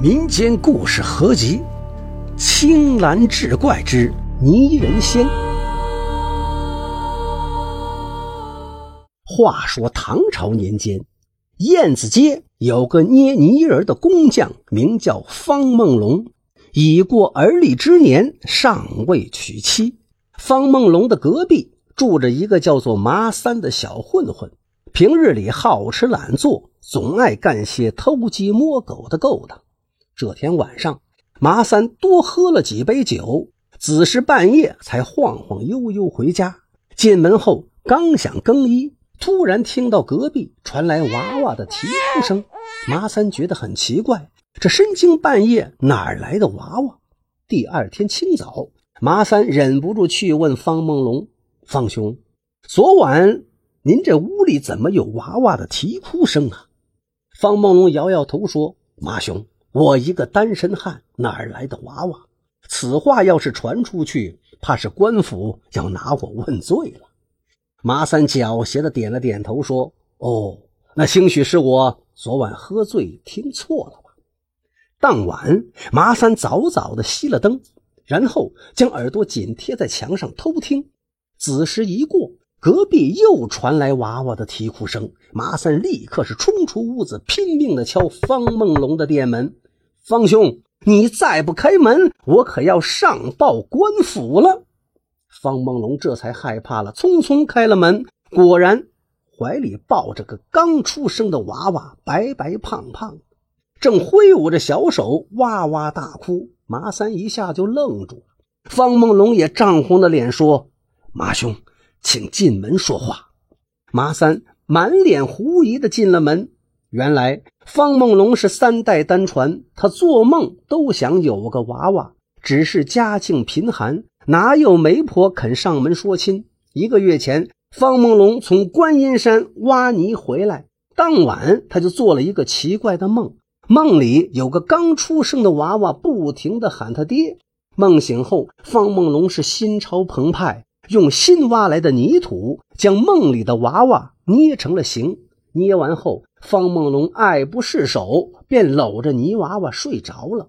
民间故事合集《青蓝志怪之泥人仙》。话说唐朝年间，燕子街有个捏泥人的工匠，名叫方梦龙，已过而立之年，尚未娶妻。方梦龙的隔壁住着一个叫做麻三的小混混，平日里好吃懒做，总爱干些偷鸡摸狗的勾当。这天晚上，麻三多喝了几杯酒，子时半夜才晃晃悠悠回家。进门后，刚想更衣，突然听到隔壁传来娃娃的啼哭声。麻三觉得很奇怪，这深更半夜哪来的娃娃？第二天清早，麻三忍不住去问方梦龙：“方兄，昨晚您这屋里怎么有娃娃的啼哭声啊？”方梦龙摇摇头说：“马兄。”我一个单身汉，哪儿来的娃娃？此话要是传出去，怕是官府要拿我问罪了。麻三狡黠的点了点头，说：“哦，那兴许是我昨晚喝醉听错了吧。”当晚，麻三早早的熄了灯，然后将耳朵紧贴在墙上偷听。子时一过，隔壁又传来娃娃的啼哭声。麻三立刻是冲出屋子，拼命的敲方梦龙的店门。方兄，你再不开门，我可要上报官府了。方梦龙这才害怕了，匆匆开了门，果然怀里抱着个刚出生的娃娃，白白胖胖，正挥舞着小手哇哇大哭。麻三一下就愣住了，方梦龙也涨红了脸说：“马兄，请进门说话。”麻三满脸狐疑的进了门。原来方梦龙是三代单传，他做梦都想有个娃娃，只是家境贫寒，哪有媒婆肯上门说亲？一个月前，方梦龙从观音山挖泥回来，当晚他就做了一个奇怪的梦，梦里有个刚出生的娃娃不停地喊他爹。梦醒后，方梦龙是心潮澎湃，用新挖来的泥土将梦里的娃娃捏成了形。捏完后，方梦龙爱不释手，便搂着泥娃娃睡着了。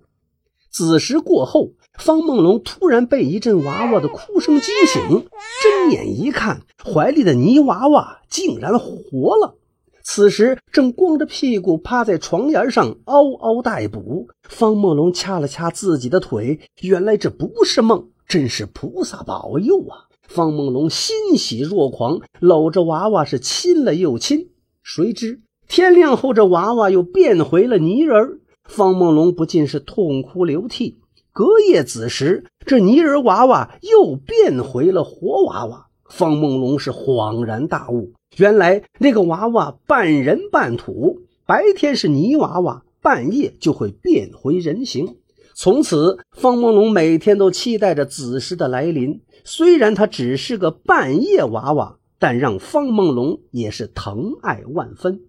子时过后，方梦龙突然被一阵娃娃的哭声惊醒，睁眼一看，怀里的泥娃娃竟然活了。此时正光着屁股趴在床沿上嗷嗷待哺。方梦龙掐了掐自己的腿，原来这不是梦，真是菩萨保佑啊！方梦龙欣喜若狂，搂着娃娃是亲了又亲。谁知天亮后，这娃娃又变回了泥人方梦龙不禁是痛哭流涕。隔夜子时，这泥人娃娃又变回了活娃娃。方梦龙是恍然大悟，原来那个娃娃半人半土，白天是泥娃娃，半夜就会变回人形。从此，方梦龙每天都期待着子时的来临。虽然他只是个半夜娃娃。但让方梦龙也是疼爱万分。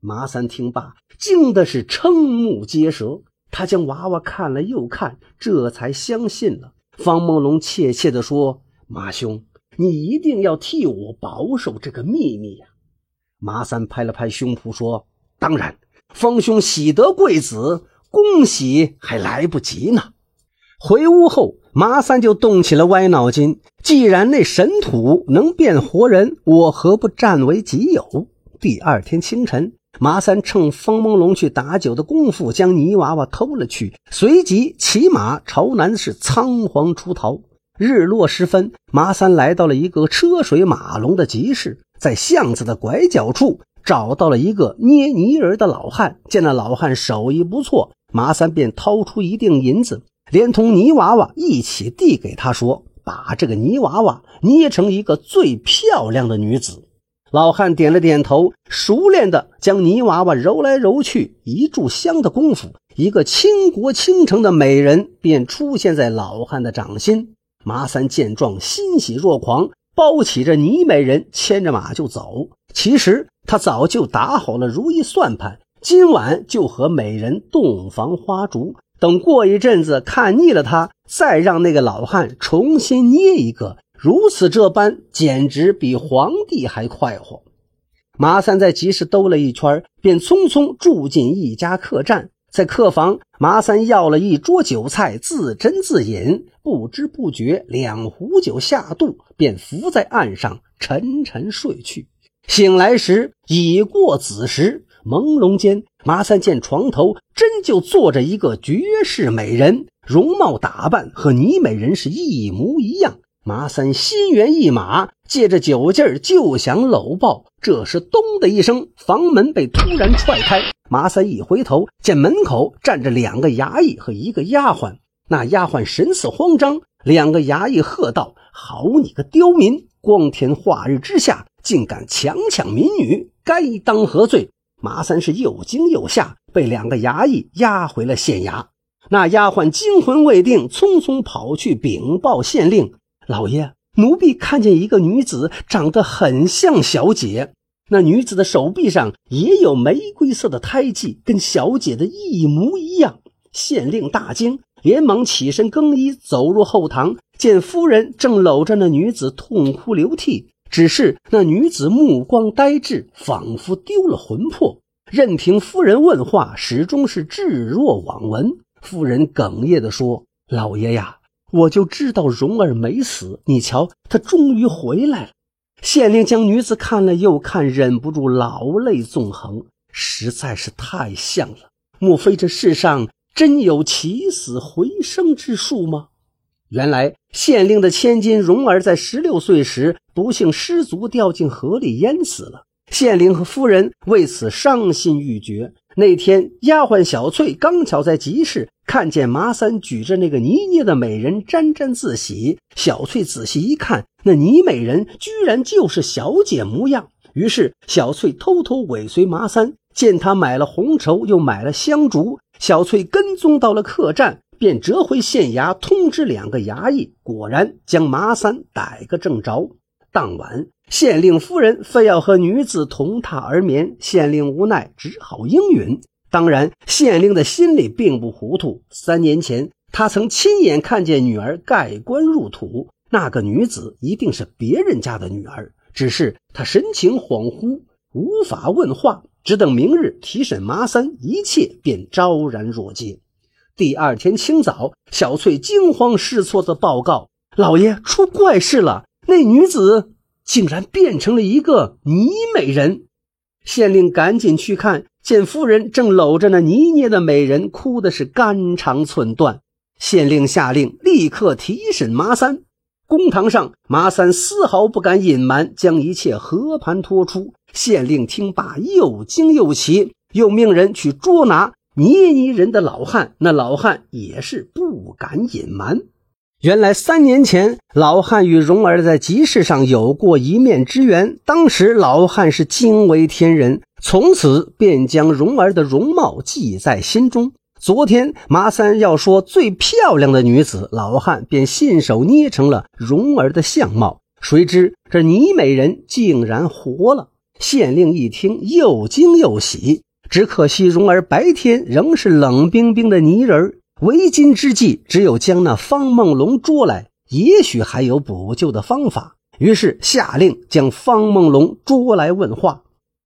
麻三听罢，惊的是瞠目结舌。他将娃娃看了又看，这才相信了。方梦龙怯怯地说：“马兄，你一定要替我保守这个秘密呀！”麻三拍了拍胸脯说：“当然，方兄喜得贵子，恭喜还来不及呢。”回屋后，麻三就动起了歪脑筋。既然那神土能变活人，我何不占为己有？第二天清晨，麻三趁方梦龙去打酒的功夫，将泥娃娃偷了去，随即骑马朝南是仓皇出逃。日落时分，麻三来到了一个车水马龙的集市，在巷子的拐角处找到了一个捏泥人的老汉。见那老汉手艺不错，麻三便掏出一锭银子。连同泥娃娃一起递给他，说：“把这个泥娃娃捏成一个最漂亮的女子。”老汉点了点头，熟练的将泥娃娃揉来揉去。一炷香的功夫，一个倾国倾城的美人便出现在老汉的掌心。麻三见状，欣喜若狂，抱起这泥美人，牵着马就走。其实他早就打好了如意算盘，今晚就和美人洞房花烛。等过一阵子看腻了他，再让那个老汉重新捏一个。如此这般，简直比皇帝还快活。马三在集市兜了一圈，便匆匆住进一家客栈，在客房，麻三要了一桌酒菜，自斟自饮，不知不觉两壶酒下肚，便伏在岸上沉沉睡去。醒来时已过子时，朦胧间，麻三见床头真就坐着一个绝世美人，容貌打扮和倪美人是一模一样。麻三心猿意马，借着酒劲儿就想搂抱。这时，咚的一声，房门被突然踹开。麻三一回头，见门口站着两个衙役和一个丫鬟。那丫鬟神色慌张，两个衙役喝道：“好你个刁民！光天化日之下，竟敢强抢民女，该当何罪？”麻三是又惊又吓，被两个衙役押回了县衙。那丫鬟惊魂未定，匆匆跑去禀报县令：“老爷，奴婢看见一个女子，长得很像小姐。”那女子的手臂上也有玫瑰色的胎记，跟小姐的一模一样。县令大惊，连忙起身更衣，走入后堂，见夫人正搂着那女子痛哭流涕。只是那女子目光呆滞，仿佛丢了魂魄。任凭夫人问话，始终是置若罔闻。夫人哽咽地说：“老爷呀，我就知道蓉儿没死。你瞧，她终于回来了。”县令将女子看了又看，忍不住老泪纵横，实在是太像了。莫非这世上真有起死回生之术吗？原来县令的千金蓉儿在十六岁时不幸失足掉进河里淹死了，县令和夫人为此伤心欲绝。那天，丫鬟小翠刚巧在集市看见麻三举着那个泥捏的美人沾沾自喜。小翠仔细一看，那泥美人居然就是小姐模样。于是，小翠偷偷尾随麻三，见他买了红绸，又买了香烛。小翠跟踪到了客栈，便折回县衙通知两个衙役，果然将麻三逮个正着。当晚。县令夫人非要和女子同榻而眠，县令无奈，只好应允。当然，县令的心里并不糊涂。三年前，他曾亲眼看见女儿盖棺入土，那个女子一定是别人家的女儿，只是他神情恍惚，无法问话。只等明日提审麻三，一切便昭然若揭。第二天清早，小翠惊慌失措地报告：“老爷，出怪事了！那女子……”竟然变成了一个泥美人，县令赶紧去看，见夫人正搂着那泥捏的美人，哭的是肝肠寸断。县令下令立刻提审麻三。公堂上，麻三丝毫不敢隐瞒，将一切和盘托出。县令听罢，又惊又奇，又命人去捉拿捏泥人的老汉。那老汉也是不敢隐瞒。原来三年前，老汉与蓉儿在集市上有过一面之缘。当时老汉是惊为天人，从此便将蓉儿的容貌记在心中。昨天麻三要说最漂亮的女子，老汉便信手捏成了蓉儿的相貌。谁知这倪美人竟然活了！县令一听，又惊又喜。只可惜蓉儿白天仍是冷冰冰的泥人。为今之计，只有将那方梦龙捉来，也许还有补救的方法。于是下令将方梦龙捉来问话。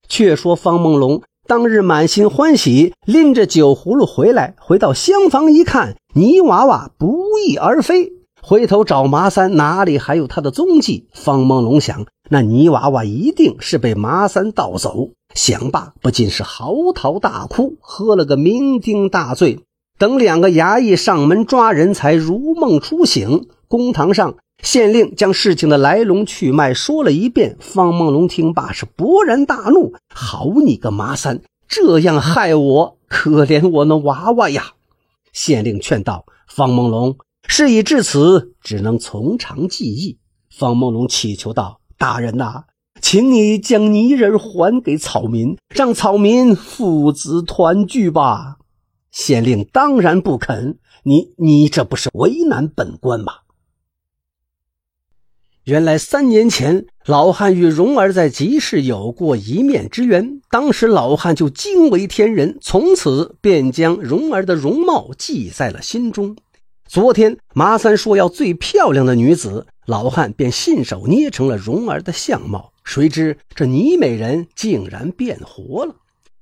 却说方梦龙当日满心欢喜，拎着酒葫芦回来，回到厢房一看，泥娃娃不翼而飞。回头找麻三，哪里还有他的踪迹？方梦龙想，那泥娃娃一定是被麻三盗走。想罢，不禁是嚎啕大哭，喝了个酩酊大醉。等两个衙役上门抓人，才如梦初醒。公堂上，县令将事情的来龙去脉说了一遍。方梦龙听罢是勃然大怒：“好你个麻三，这样害我，可怜我那娃娃呀！”县令劝道：“方梦龙，事已至此，只能从长计议。”方梦龙祈求道：“大人呐，请你将泥人还给草民，让草民父子团聚吧。”县令当然不肯，你你这不是为难本官吗？原来三年前，老汉与蓉儿在集市有过一面之缘，当时老汉就惊为天人，从此便将蓉儿的容貌记在了心中。昨天麻三说要最漂亮的女子，老汉便信手捏成了蓉儿的相貌，谁知这倪美人竟然变活了。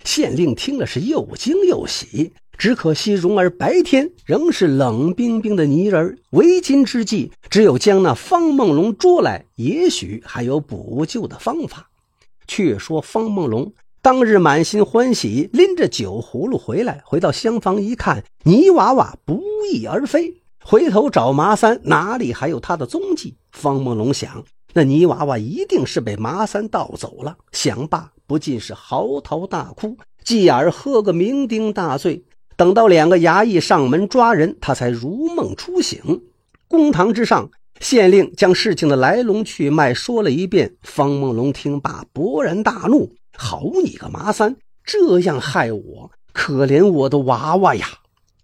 县令听了是又惊又喜，只可惜蓉儿白天仍是冷冰冰的泥人，为今之计只有将那方梦龙捉来，也许还有补救的方法。却说方梦龙当日满心欢喜，拎着酒葫芦回来，回到厢房一看，泥娃娃不翼而飞。回头找麻三，哪里还有他的踪迹？方梦龙想，那泥娃娃一定是被麻三盗走了。想罢，不禁是嚎啕大哭，继而喝个酩酊大醉。等到两个衙役上门抓人，他才如梦初醒。公堂之上，县令将事情的来龙去脉说了一遍。方梦龙听罢，勃然大怒：“好你个麻三，这样害我，可怜我的娃娃呀！”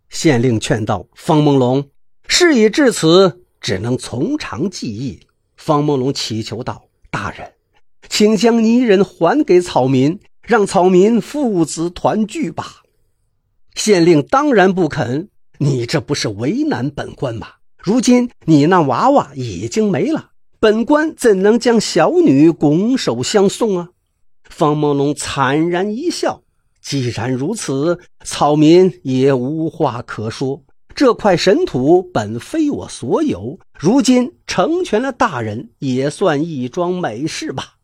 县令劝道：“方梦龙。”事已至此，只能从长计议。方梦龙祈求道：“大人，请将泥人还给草民，让草民父子团聚吧。”县令当然不肯。你这不是为难本官吗？如今你那娃娃已经没了，本官怎能将小女拱手相送啊？方梦龙惨然一笑：“既然如此，草民也无话可说。”这块神土本非我所有，如今成全了大人，也算一桩美事吧。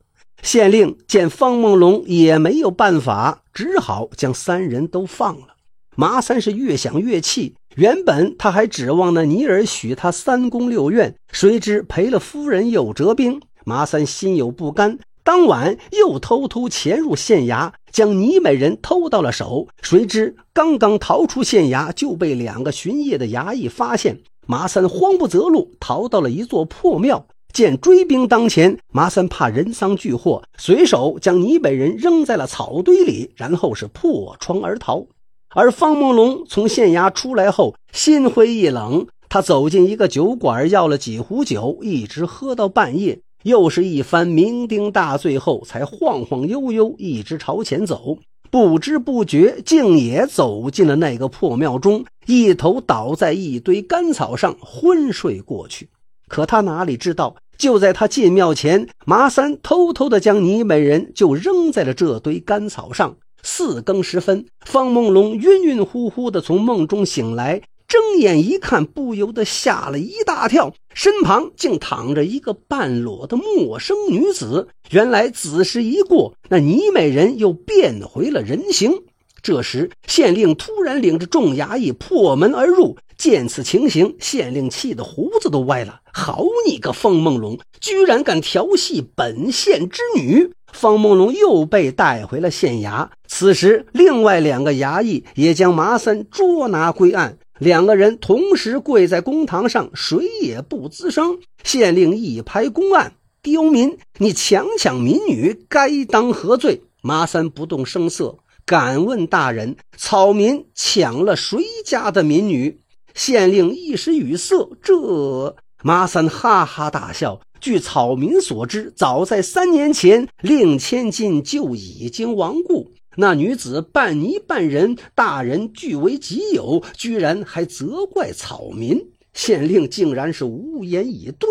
县令见方梦龙也没有办法，只好将三人都放了。麻三是越想越气，原本他还指望那尼尔许他三宫六院，谁知赔了夫人又折兵。麻三心有不甘。当晚又偷偷潜入县衙，将倪美人偷到了手。谁知刚刚逃出县衙，就被两个巡夜的衙役发现。麻三慌不择路，逃到了一座破庙。见追兵当前，麻三怕人赃俱获，随手将倪美人扔在了草堆里，然后是破窗而逃。而方梦龙从县衙出来后，心灰意冷，他走进一个酒馆，要了几壶酒，一直喝到半夜。又是一番酩酊大醉后，才晃晃悠悠一直朝前走，不知不觉竟也走进了那个破庙中，一头倒在一堆干草上昏睡过去。可他哪里知道，就在他进庙前，麻三偷偷的将泥美人就扔在了这堆干草上。四更时分，方梦龙晕晕乎乎的从梦中醒来。睁眼一看，不由得吓了一大跳，身旁竟躺着一个半裸的陌生女子。原来子时一过，那倪美人又变回了人形。这时，县令突然领着众衙役破门而入。见此情形，县令气得胡子都歪了。好你个方梦龙，居然敢调戏本县之女！方梦龙又被带回了县衙。此时，另外两个衙役也将麻三捉拿归案。两个人同时跪在公堂上，谁也不吱声。县令一拍公案：“刁民，你强抢民女，该当何罪？”麻三不动声色，敢问大人：草民抢了谁家的民女？县令一时语塞。这麻三哈哈大笑。据草民所知，早在三年前，令千金就已经亡故。那女子半泥半人，大人据为己有，居然还责怪草民。县令竟然是无言以对。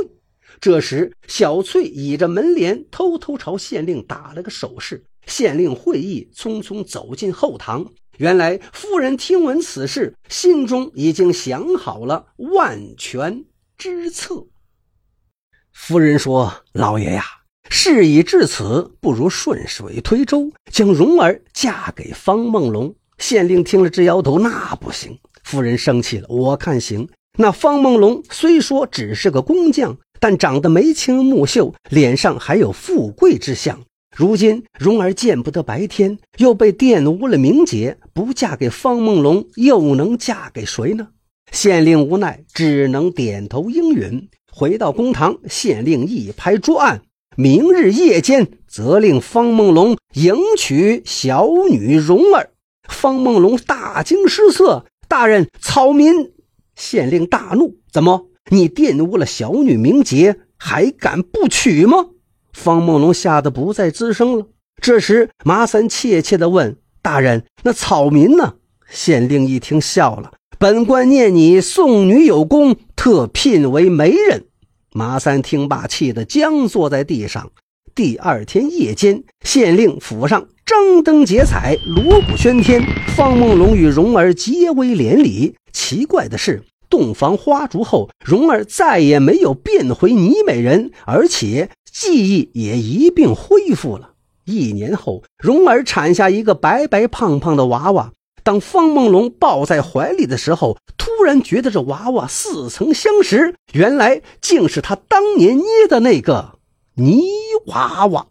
这时，小翠倚着门帘，偷偷朝县令打了个手势。县令会意，匆匆走进后堂。原来夫人听闻此事，心中已经想好了万全之策。夫人说：“老爷呀。”事已至此，不如顺水推舟，将蓉儿嫁给方梦龙。县令听了直摇头：“那不行。”夫人生气了：“我看行。那方梦龙虽说只是个工匠，但长得眉清目秀，脸上还有富贵之相。如今蓉儿见不得白天，又被玷污了名节，不嫁给方梦龙，又能嫁给谁呢？”县令无奈，只能点头应允。回到公堂，县令一拍桌案。明日夜间，责令方梦龙迎娶小女蓉儿。方梦龙大惊失色：“大人，草民！”县令大怒：“怎么，你玷污了小女名节，还敢不娶吗？”方梦龙吓得不再吱声了。这时，麻三怯怯地问：“大人，那草民呢？”县令一听，笑了：“本官念你送女有功，特聘为媒人。”马三听罢，气得僵坐在地上。第二天夜间，县令府上张灯结彩，锣鼓喧天，方梦龙与蓉儿结为连理。奇怪的是，洞房花烛后，蓉儿再也没有变回倪美人，而且记忆也一并恢复了。一年后，蓉儿产下一个白白胖胖的娃娃。当方梦龙抱在怀里的时候，突然觉得这娃娃似曾相识，原来竟是他当年捏的那个泥娃娃。